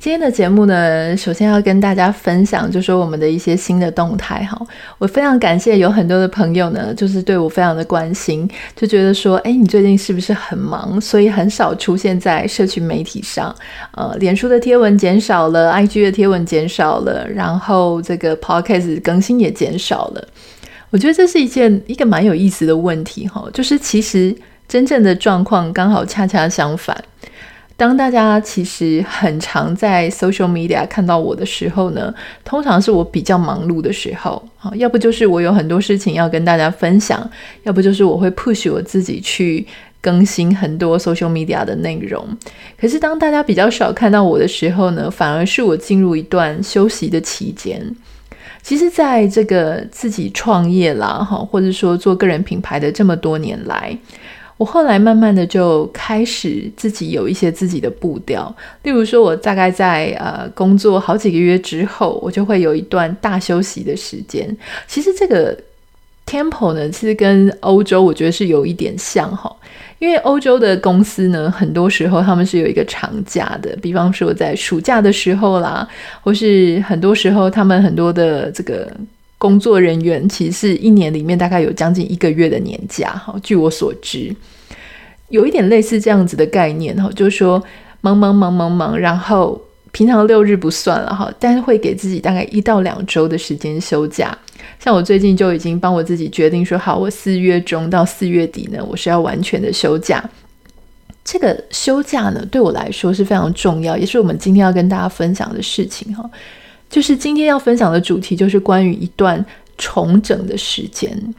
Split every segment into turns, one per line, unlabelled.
今天的节目呢，首先要跟大家分享，就是说我们的一些新的动态哈。我非常感谢有很多的朋友呢，就是对我非常的关心，就觉得说，哎，你最近是不是很忙，所以很少出现在社群媒体上？呃，脸书的贴文减少了，IG 的贴文减少了，然后这个 Podcast 更新也减少了。我觉得这是一件一个蛮有意思的问题哈，就是其实真正的状况刚好恰恰相反。当大家其实很常在 social media 看到我的时候呢，通常是我比较忙碌的时候，好，要不就是我有很多事情要跟大家分享，要不就是我会 push 我自己去更新很多 social media 的内容。可是当大家比较少看到我的时候呢，反而是我进入一段休息的期间。其实，在这个自己创业啦，哈，或者说做个人品牌的这么多年来。我后来慢慢的就开始自己有一些自己的步调，例如说，我大概在呃工作好几个月之后，我就会有一段大休息的时间。其实这个 tempo 呢，其实跟欧洲我觉得是有一点像哈，因为欧洲的公司呢，很多时候他们是有一个长假的，比方说在暑假的时候啦，或是很多时候他们很多的这个。工作人员其实一年里面大概有将近一个月的年假，哈，据我所知，有一点类似这样子的概念，哈，就是说忙忙忙忙忙，然后平常六日不算了，哈，但是会给自己大概一到两周的时间休假。像我最近就已经帮我自己决定说，好，我四月中到四月底呢，我是要完全的休假。这个休假呢，对我来说是非常重要，也是我们今天要跟大家分享的事情，哈。就是今天要分享的主题，就是关于一段重整的时间。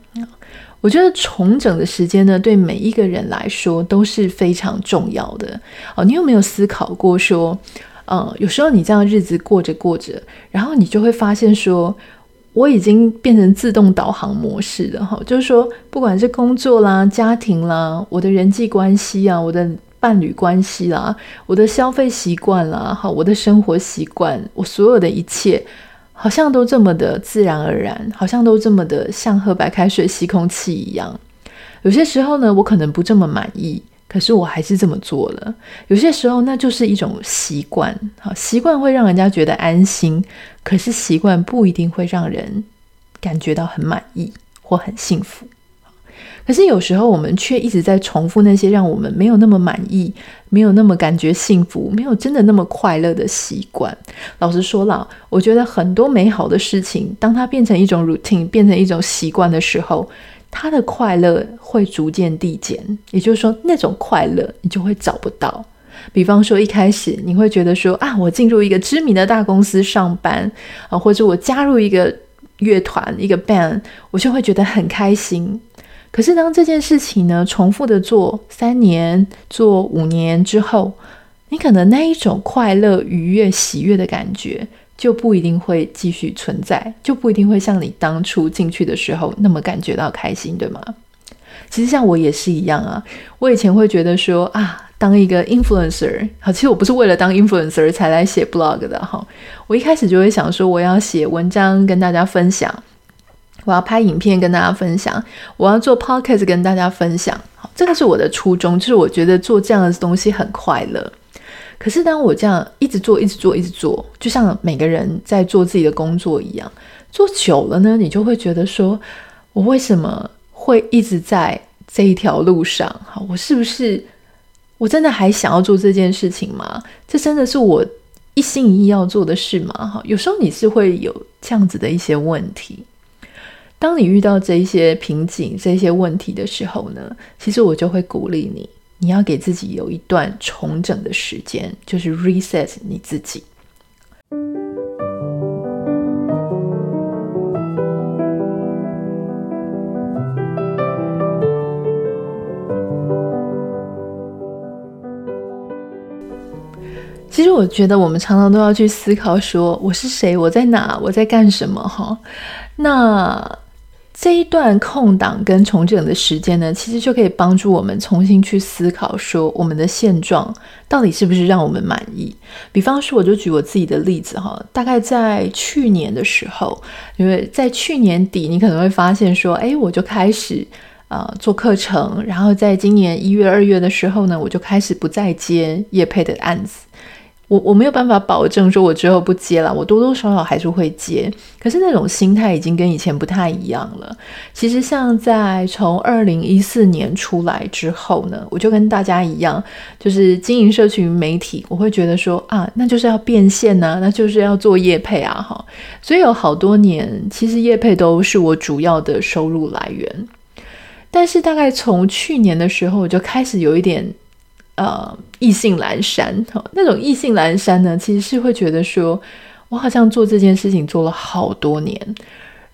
我觉得重整的时间呢，对每一个人来说都是非常重要的。哦，你有没有思考过说，嗯，有时候你这样日子过着过着，然后你就会发现说，我已经变成自动导航模式了。哈，就是说，不管是工作啦、家庭啦、我的人际关系啊、我的。伴侣关系啦，我的消费习惯啦，好，我的生活习惯，我所有的一切，好像都这么的自然而然，好像都这么的像喝白开水吸空气一样。有些时候呢，我可能不这么满意，可是我还是这么做了。有些时候，那就是一种习惯，好，习惯会让人家觉得安心，可是习惯不一定会让人感觉到很满意或很幸福。可是有时候我们却一直在重复那些让我们没有那么满意、没有那么感觉幸福、没有真的那么快乐的习惯。老实说了，我觉得很多美好的事情，当它变成一种 routine、变成一种习惯的时候，它的快乐会逐渐递减。也就是说，那种快乐你就会找不到。比方说，一开始你会觉得说啊，我进入一个知名的大公司上班啊，或者我加入一个乐团、一个 band，我就会觉得很开心。可是，当这件事情呢，重复的做三年、做五年之后，你可能那一种快乐、愉悦、喜悦的感觉就不一定会继续存在，就不一定会像你当初进去的时候那么感觉到开心，对吗？其实像我也是一样啊，我以前会觉得说啊，当一个 influencer，好，其实我不是为了当 influencer 才来写 blog 的哈，我一开始就会想说，我要写文章跟大家分享。我要拍影片跟大家分享，我要做 podcast 跟大家分享，好，这个是我的初衷，就是我觉得做这样的东西很快乐。可是当我这样一直做、一直做、一直做，就像每个人在做自己的工作一样，做久了呢，你就会觉得说，我为什么会一直在这一条路上？好，我是不是我真的还想要做这件事情吗？这真的是我一心一意要做的事吗？好，有时候你是会有这样子的一些问题。当你遇到这一些瓶颈、这些问题的时候呢，其实我就会鼓励你，你要给自己有一段重整的时间，就是 reset 你自己。其实我觉得我们常常都要去思考说，我是谁？我在哪？我在干什么？哈，那。这一段空档跟重整的时间呢，其实就可以帮助我们重新去思考，说我们的现状到底是不是让我们满意。比方说，我就举我自己的例子哈，大概在去年的时候，因为在去年底，你可能会发现说，哎，我就开始呃做课程，然后在今年一月、二月的时候呢，我就开始不再接业配的案子。我我没有办法保证说，我之后不接了，我多多少少还是会接。可是那种心态已经跟以前不太一样了。其实像在从二零一四年出来之后呢，我就跟大家一样，就是经营社群媒体，我会觉得说啊，那就是要变现呐，那就是要做业配啊，哈。所以有好多年，其实业配都是我主要的收入来源。但是大概从去年的时候，我就开始有一点。呃，意兴阑珊，哈，那种意兴阑珊呢，其实是会觉得说，我好像做这件事情做了好多年，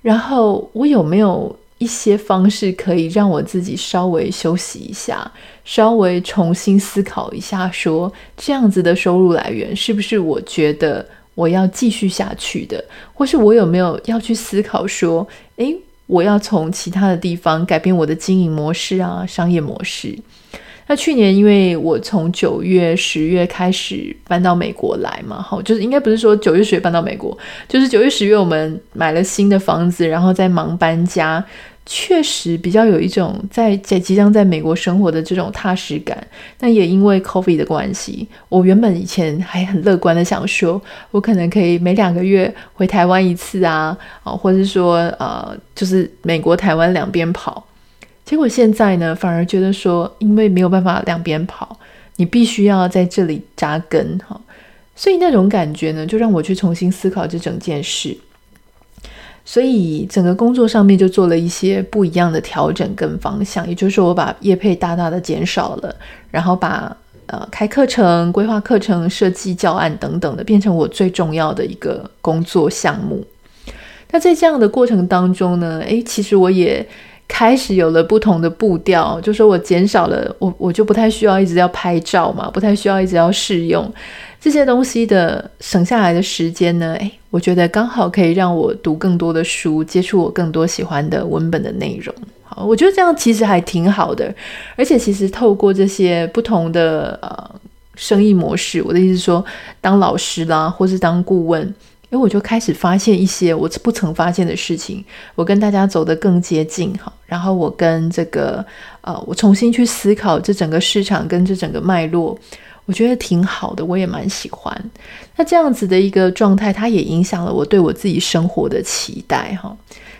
然后我有没有一些方式可以让我自己稍微休息一下，稍微重新思考一下说，说这样子的收入来源是不是我觉得我要继续下去的，或是我有没有要去思考说，诶，我要从其他的地方改变我的经营模式啊，商业模式。那去年，因为我从九月、十月开始搬到美国来嘛，好，就是应该不是说九月、十月搬到美国，就是九月、十月我们买了新的房子，然后在忙搬家，确实比较有一种在在即将在美国生活的这种踏实感。那也因为 COVID 的关系，我原本以前还很乐观的想说，我可能可以每两个月回台湾一次啊，啊，或者是说呃，就是美国、台湾两边跑。结果现在呢，反而觉得说，因为没有办法两边跑，你必须要在这里扎根哈，所以那种感觉呢，就让我去重新思考这整件事。所以整个工作上面就做了一些不一样的调整跟方向，也就是，我把业配大大的减少了，然后把呃开课程、规划课程、设计教案等等的，变成我最重要的一个工作项目。那在这样的过程当中呢，诶，其实我也。开始有了不同的步调，就说我减少了，我我就不太需要一直要拍照嘛，不太需要一直要试用这些东西的省下来的时间呢，诶，我觉得刚好可以让我读更多的书，接触我更多喜欢的文本的内容。好，我觉得这样其实还挺好的，而且其实透过这些不同的呃生意模式，我的意思是说，当老师啦，或是当顾问。因为我就开始发现一些我不曾发现的事情，我跟大家走得更接近哈，然后我跟这个呃，我重新去思考这整个市场跟这整个脉络，我觉得挺好的，我也蛮喜欢。那这样子的一个状态，它也影响了我对我自己生活的期待哈。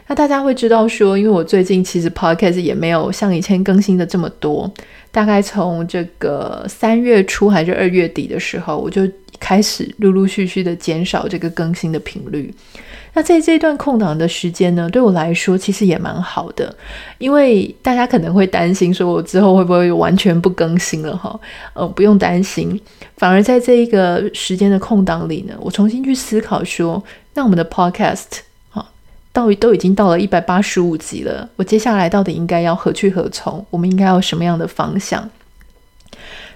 那大家会知道说，因为我最近其实 podcast 也没有像以前更新的这么多，大概从这个三月初还是二月底的时候，我就。开始陆陆续续的减少这个更新的频率。那在这段空档的时间呢，对我来说其实也蛮好的，因为大家可能会担心说，我之后会不会完全不更新了哈？呃，不用担心，反而在这一个时间的空档里呢，我重新去思考说，那我们的 podcast 哈，到都已经到了一百八十五集了，我接下来到底应该要何去何从？我们应该要什么样的方向？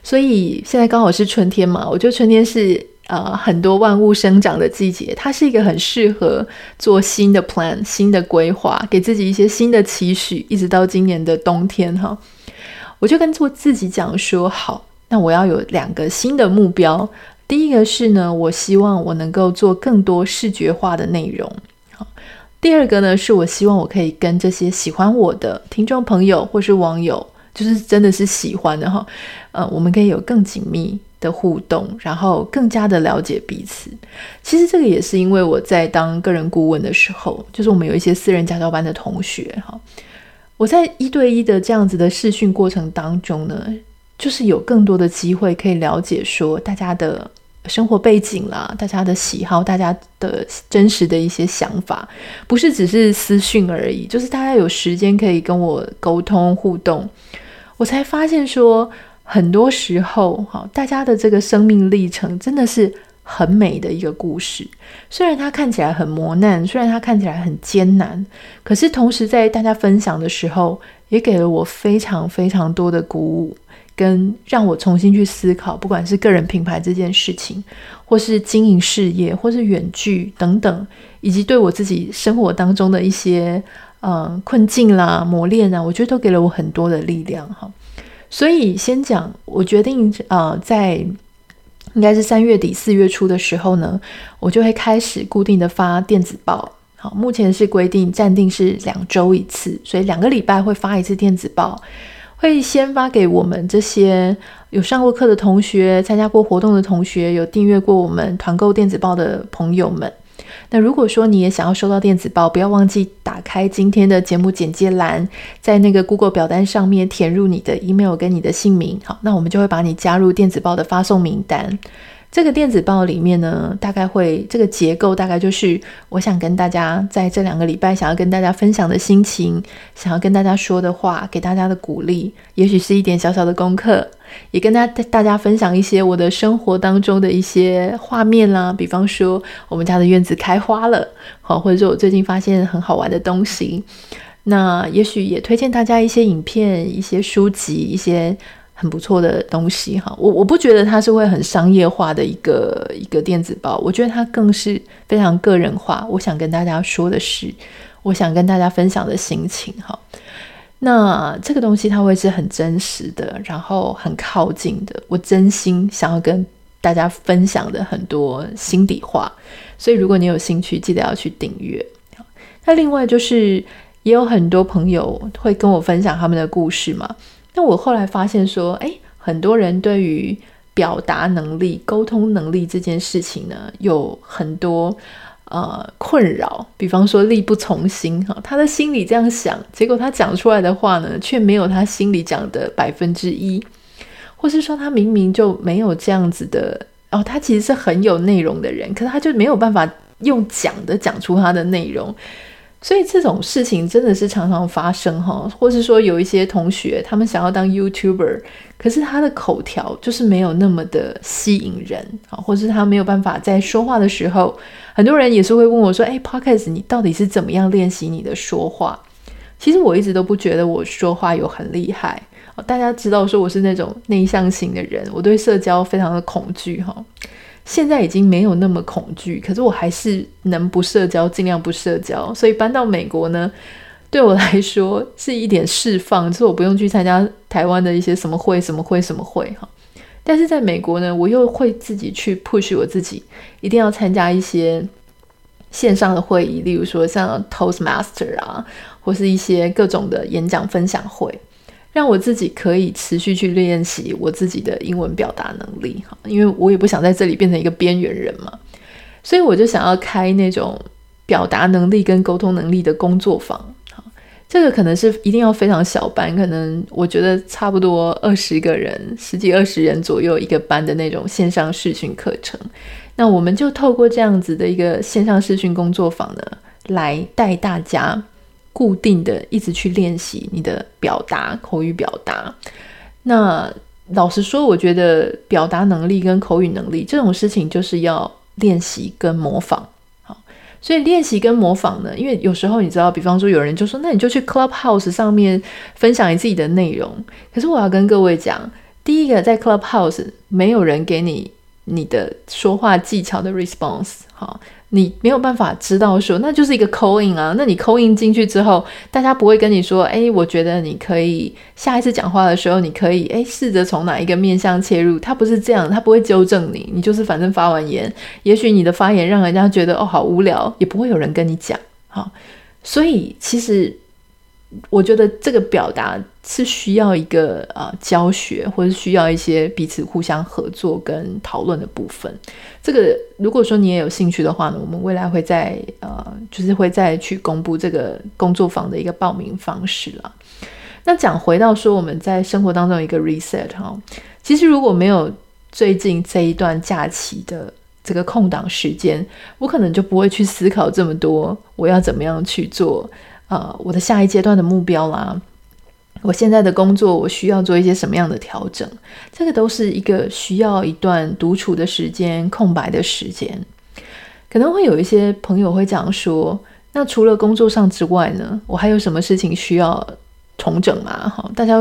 所以现在刚好是春天嘛，我觉得春天是呃很多万物生长的季节，它是一个很适合做新的 plan、新的规划，给自己一些新的期许，一直到今年的冬天哈。我就跟做自己讲说，好，那我要有两个新的目标。第一个是呢，我希望我能够做更多视觉化的内容。第二个呢，是我希望我可以跟这些喜欢我的听众朋友或是网友。就是真的是喜欢的哈，呃，我们可以有更紧密的互动，然后更加的了解彼此。其实这个也是因为我在当个人顾问的时候，就是我们有一些私人家教班的同学哈，我在一对一的这样子的试训过程当中呢，就是有更多的机会可以了解说大家的生活背景啦，大家的喜好，大家的真实的一些想法，不是只是私讯而已，就是大家有时间可以跟我沟通互动。我才发现说，很多时候，哈，大家的这个生命历程真的是很美的一个故事。虽然它看起来很磨难，虽然它看起来很艰难，可是同时在大家分享的时候，也给了我非常非常多的鼓舞，跟让我重新去思考，不管是个人品牌这件事情，或是经营事业，或是远距等等，以及对我自己生活当中的一些呃困境啦、磨练啊，我觉得都给了我很多的力量哈。所以先讲，我决定、呃，在应该是三月底四月初的时候呢，我就会开始固定的发电子报。好，目前是规定暂定是两周一次，所以两个礼拜会发一次电子报，会先发给我们这些有上过课的同学、参加过活动的同学、有订阅过我们团购电子报的朋友们。那如果说你也想要收到电子报，不要忘记打开今天的节目简介栏，在那个 Google 表单上面填入你的 email 跟你的姓名。好，那我们就会把你加入电子报的发送名单。这个电子报里面呢，大概会这个结构大概就是我想跟大家在这两个礼拜想要跟大家分享的心情，想要跟大家说的话，给大家的鼓励，也许是一点小小的功课，也跟大家大家分享一些我的生活当中的一些画面啦，比方说我们家的院子开花了，好，或者说我最近发现很好玩的东西，那也许也推荐大家一些影片、一些书籍、一些。很不错的东西哈，我我不觉得它是会很商业化的一个一个电子报，我觉得它更是非常个人化。我想跟大家说的是，我想跟大家分享的心情哈。那这个东西它会是很真实的，然后很靠近的，我真心想要跟大家分享的很多心底话。所以如果你有兴趣，记得要去订阅。那另外就是也有很多朋友会跟我分享他们的故事嘛。那我后来发现说，诶，很多人对于表达能力、沟通能力这件事情呢，有很多呃困扰。比方说力不从心哈，他的心里这样想，结果他讲出来的话呢，却没有他心里讲的百分之一，或是说他明明就没有这样子的哦，他其实是很有内容的人，可是他就没有办法用讲的讲出他的内容。所以这种事情真的是常常发生哈，或是说有一些同学他们想要当 YouTuber，可是他的口条就是没有那么的吸引人啊，或是他没有办法在说话的时候，很多人也是会问我说：“哎，Podcast 你到底是怎么样练习你的说话？”其实我一直都不觉得我说话有很厉害，大家知道说我是那种内向型的人，我对社交非常的恐惧哈。现在已经没有那么恐惧，可是我还是能不社交尽量不社交。所以搬到美国呢，对我来说是一点释放，就是我不用去参加台湾的一些什么会、什么会、什么会哈。但是在美国呢，我又会自己去 push 我自己，一定要参加一些线上的会议，例如说像 Toastmaster 啊，或是一些各种的演讲分享会。让我自己可以持续去练习我自己的英文表达能力哈，因为我也不想在这里变成一个边缘人嘛，所以我就想要开那种表达能力跟沟通能力的工作坊哈，这个可能是一定要非常小班，可能我觉得差不多二十个人，十几二十人左右一个班的那种线上视讯课程，那我们就透过这样子的一个线上视讯工作坊呢，来带大家。固定的一直去练习你的表达，口语表达。那老实说，我觉得表达能力跟口语能力这种事情，就是要练习跟模仿。好，所以练习跟模仿呢，因为有时候你知道，比方说有人就说，那你就去 Clubhouse 上面分享你自己的内容。可是我要跟各位讲，第一个在 Clubhouse 没有人给你你的说话技巧的 response。好。你没有办法知道说，那就是一个扣音啊。那你扣音进去之后，大家不会跟你说，哎，我觉得你可以下一次讲话的时候，你可以哎试着从哪一个面向切入。他不是这样，他不会纠正你，你就是反正发完言，也许你的发言让人家觉得哦好无聊，也不会有人跟你讲。好，所以其实。我觉得这个表达是需要一个呃教学，或者需要一些彼此互相合作跟讨论的部分。这个如果说你也有兴趣的话呢，我们未来会再呃，就是会再去公布这个工作坊的一个报名方式了。那讲回到说我们在生活当中一个 reset 哈，其实如果没有最近这一段假期的这个空档时间，我可能就不会去思考这么多，我要怎么样去做。呃，我的下一阶段的目标啦，我现在的工作，我需要做一些什么样的调整？这个都是一个需要一段独处的时间、空白的时间。可能会有一些朋友会讲说，那除了工作上之外呢，我还有什么事情需要重整吗？哈，大家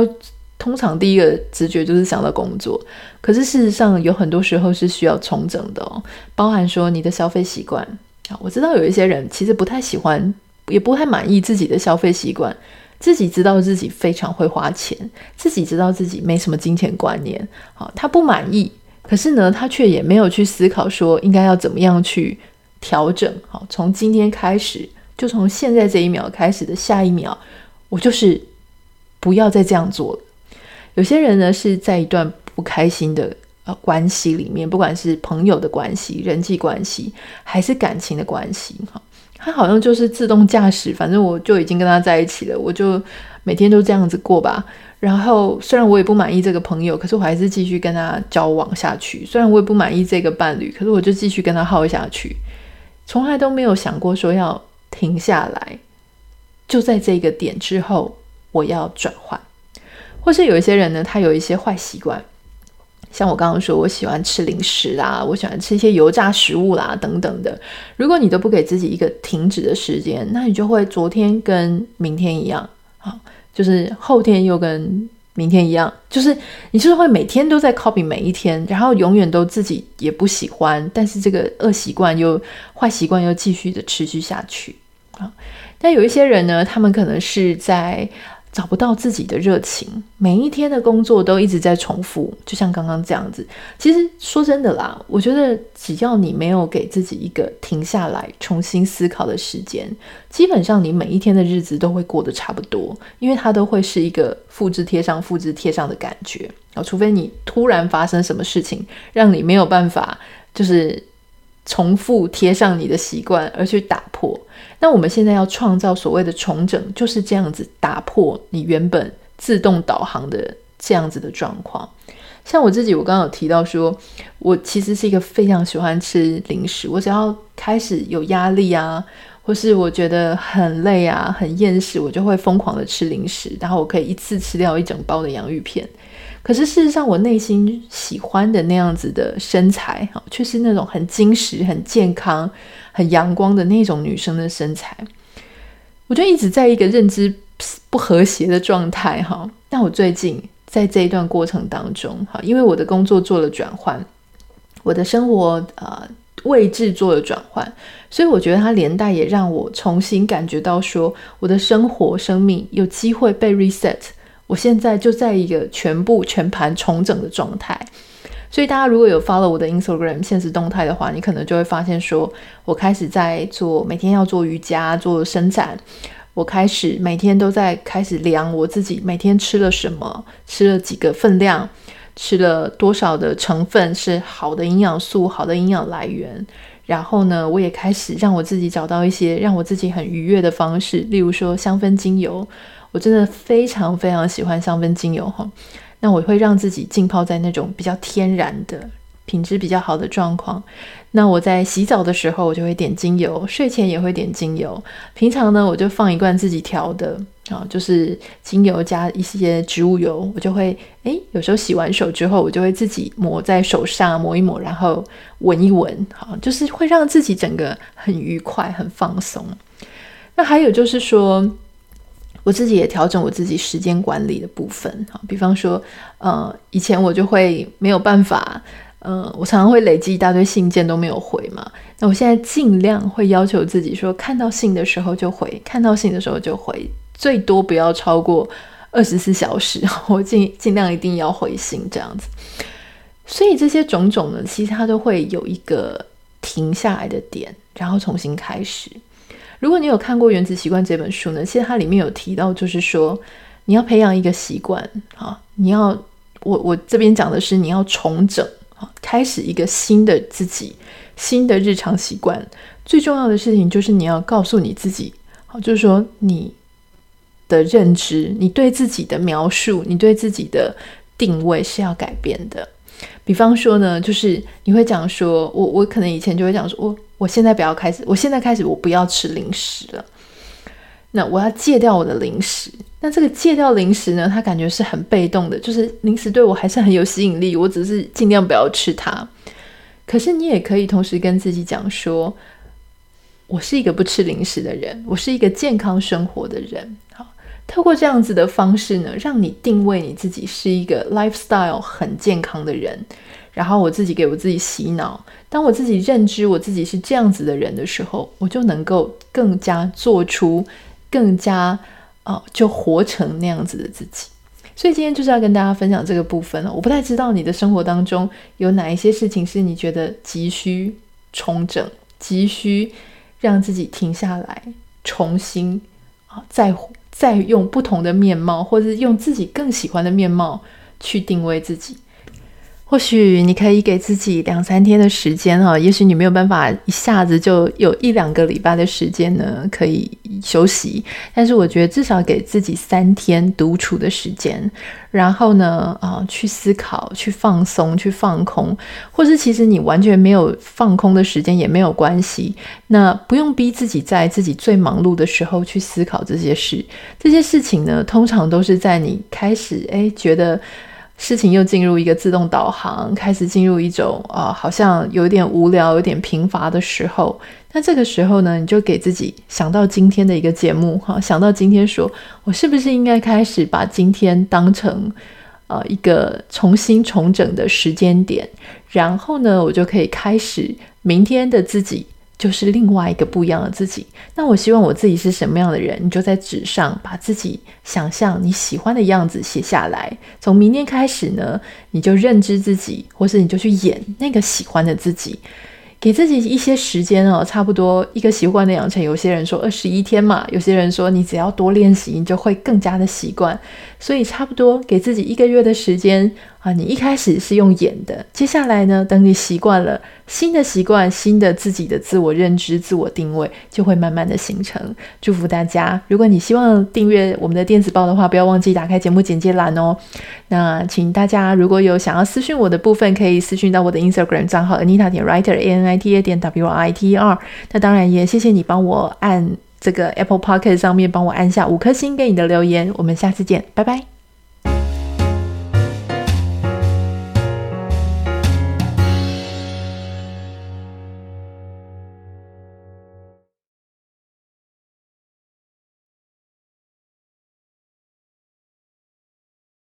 通常第一个直觉就是想到工作，可是事实上有很多时候是需要重整的哦，包含说你的消费习惯啊。我知道有一些人其实不太喜欢。也不太满意自己的消费习惯，自己知道自己非常会花钱，自己知道自己没什么金钱观念，好，他不满意，可是呢，他却也没有去思考说应该要怎么样去调整，好，从今天开始，就从现在这一秒开始的下一秒，我就是不要再这样做了。有些人呢是在一段不开心的呃关系里面，不管是朋友的关系、人际关系，还是感情的关系，哈。他好像就是自动驾驶，反正我就已经跟他在一起了，我就每天都这样子过吧。然后虽然我也不满意这个朋友，可是我还是继续跟他交往下去。虽然我也不满意这个伴侣，可是我就继续跟他耗下去，从来都没有想过说要停下来。就在这个点之后，我要转换。或是有一些人呢，他有一些坏习惯。像我刚刚说，我喜欢吃零食啦，我喜欢吃一些油炸食物啦，等等的。如果你都不给自己一个停止的时间，那你就会昨天跟明天一样，好，就是后天又跟明天一样，就是你就是会每天都在 copy 每一天，然后永远都自己也不喜欢，但是这个恶习惯又坏习惯又继续的持续下去啊。但有一些人呢，他们可能是在。找不到自己的热情，每一天的工作都一直在重复，就像刚刚这样子。其实说真的啦，我觉得只要你没有给自己一个停下来重新思考的时间，基本上你每一天的日子都会过得差不多，因为它都会是一个复制贴上、复制贴上的感觉啊。除非你突然发生什么事情，让你没有办法，就是。重复贴上你的习惯而去打破，那我们现在要创造所谓的重整，就是这样子打破你原本自动导航的这样子的状况。像我自己，我刚刚有提到说，我其实是一个非常喜欢吃零食，我只要开始有压力啊，或是我觉得很累啊、很厌食，我就会疯狂的吃零食，然后我可以一次吃掉一整包的洋芋片。可是事实上，我内心喜欢的那样子的身材，哈，却是那种很精实、很健康、很阳光的那种女生的身材。我就一直在一个认知不和谐的状态，哈。但我最近在这一段过程当中，哈，因为我的工作做了转换，我的生活呃位置做了转换，所以我觉得它连带也让我重新感觉到说，我的生活生命有机会被 reset。我现在就在一个全部全盘重整的状态，所以大家如果有 follow 我的 Instagram 现实动态的话，你可能就会发现说，我开始在做每天要做瑜伽、做伸展，我开始每天都在开始量我自己每天吃了什么，吃了几个分量，吃了多少的成分是好的营养素、好的营养来源，然后呢，我也开始让我自己找到一些让我自己很愉悦的方式，例如说香氛精油。我真的非常非常喜欢香氛精油哈，那我会让自己浸泡在那种比较天然的、品质比较好的状况。那我在洗澡的时候，我就会点精油；睡前也会点精油。平常呢，我就放一罐自己调的啊，就是精油加一些植物油。我就会诶，有时候洗完手之后，我就会自己抹在手上抹一抹，然后闻一闻，好，就是会让自己整个很愉快、很放松。那还有就是说。我自己也调整我自己时间管理的部分，好，比方说，呃，以前我就会没有办法，呃，我常常会累积一大堆信件都没有回嘛。那我现在尽量会要求自己说，看到信的时候就回，看到信的时候就回，最多不要超过二十四小时，我尽尽量一定要回信这样子。所以这些种种呢，其实它都会有一个停下来的点，然后重新开始。如果你有看过《原子习惯》这本书呢，其实它里面有提到，就是说你要培养一个习惯啊，你要我我这边讲的是你要重整啊，开始一个新的自己，新的日常习惯。最重要的事情就是你要告诉你自己，好，就是说你的认知，你对自己的描述，你对自己的定位是要改变的。比方说呢，就是你会讲说，我我可能以前就会讲说，我我现在不要开始，我现在开始我不要吃零食了。那我要戒掉我的零食。那这个戒掉零食呢，它感觉是很被动的，就是零食对我还是很有吸引力，我只是尽量不要吃它。可是你也可以同时跟自己讲说，我是一个不吃零食的人，我是一个健康生活的人。透过这样子的方式呢，让你定位你自己是一个 lifestyle 很健康的人，然后我自己给我自己洗脑。当我自己认知我自己是这样子的人的时候，我就能够更加做出更加啊，就活成那样子的自己。所以今天就是要跟大家分享这个部分了。我不太知道你的生活当中有哪一些事情是你觉得急需重整、急需让自己停下来、重新啊，再活再用不同的面貌，或者是用自己更喜欢的面貌去定位自己。或许你可以给自己两三天的时间哈，也许你没有办法一下子就有一两个礼拜的时间呢，可以休息。但是我觉得至少给自己三天独处的时间，然后呢，啊，去思考、去放松、去放空，或是其实你完全没有放空的时间也没有关系。那不用逼自己在自己最忙碌的时候去思考这些事。这些事情呢，通常都是在你开始诶觉得。事情又进入一个自动导航，开始进入一种啊、呃，好像有点无聊、有点贫乏的时候。那这个时候呢，你就给自己想到今天的一个节目哈，想到今天说，我是不是应该开始把今天当成呃一个重新重整的时间点，然后呢，我就可以开始明天的自己。就是另外一个不一样的自己。那我希望我自己是什么样的人？你就在纸上把自己想象你喜欢的样子写下来。从明天开始呢，你就认知自己，或是你就去演那个喜欢的自己。给自己一些时间哦，差不多一个习惯的养成。有些人说二十一天嘛，有些人说你只要多练习，你就会更加的习惯。所以差不多给自己一个月的时间。啊，你一开始是用演的，接下来呢，等你习惯了新的习惯，新的自己的自我认知、自我定位，就会慢慢的形成。祝福大家！如果你希望订阅我们的电子报的话，不要忘记打开节目简介栏哦。那请大家如果有想要私讯我的部分，可以私讯到我的 Instagram 账号 Anita 点 Writer A N I T A 点 W R I T E R。那当然也谢谢你帮我按这个 Apple Podcast 上面帮我按下五颗星给你的留言。我们下次见，拜拜。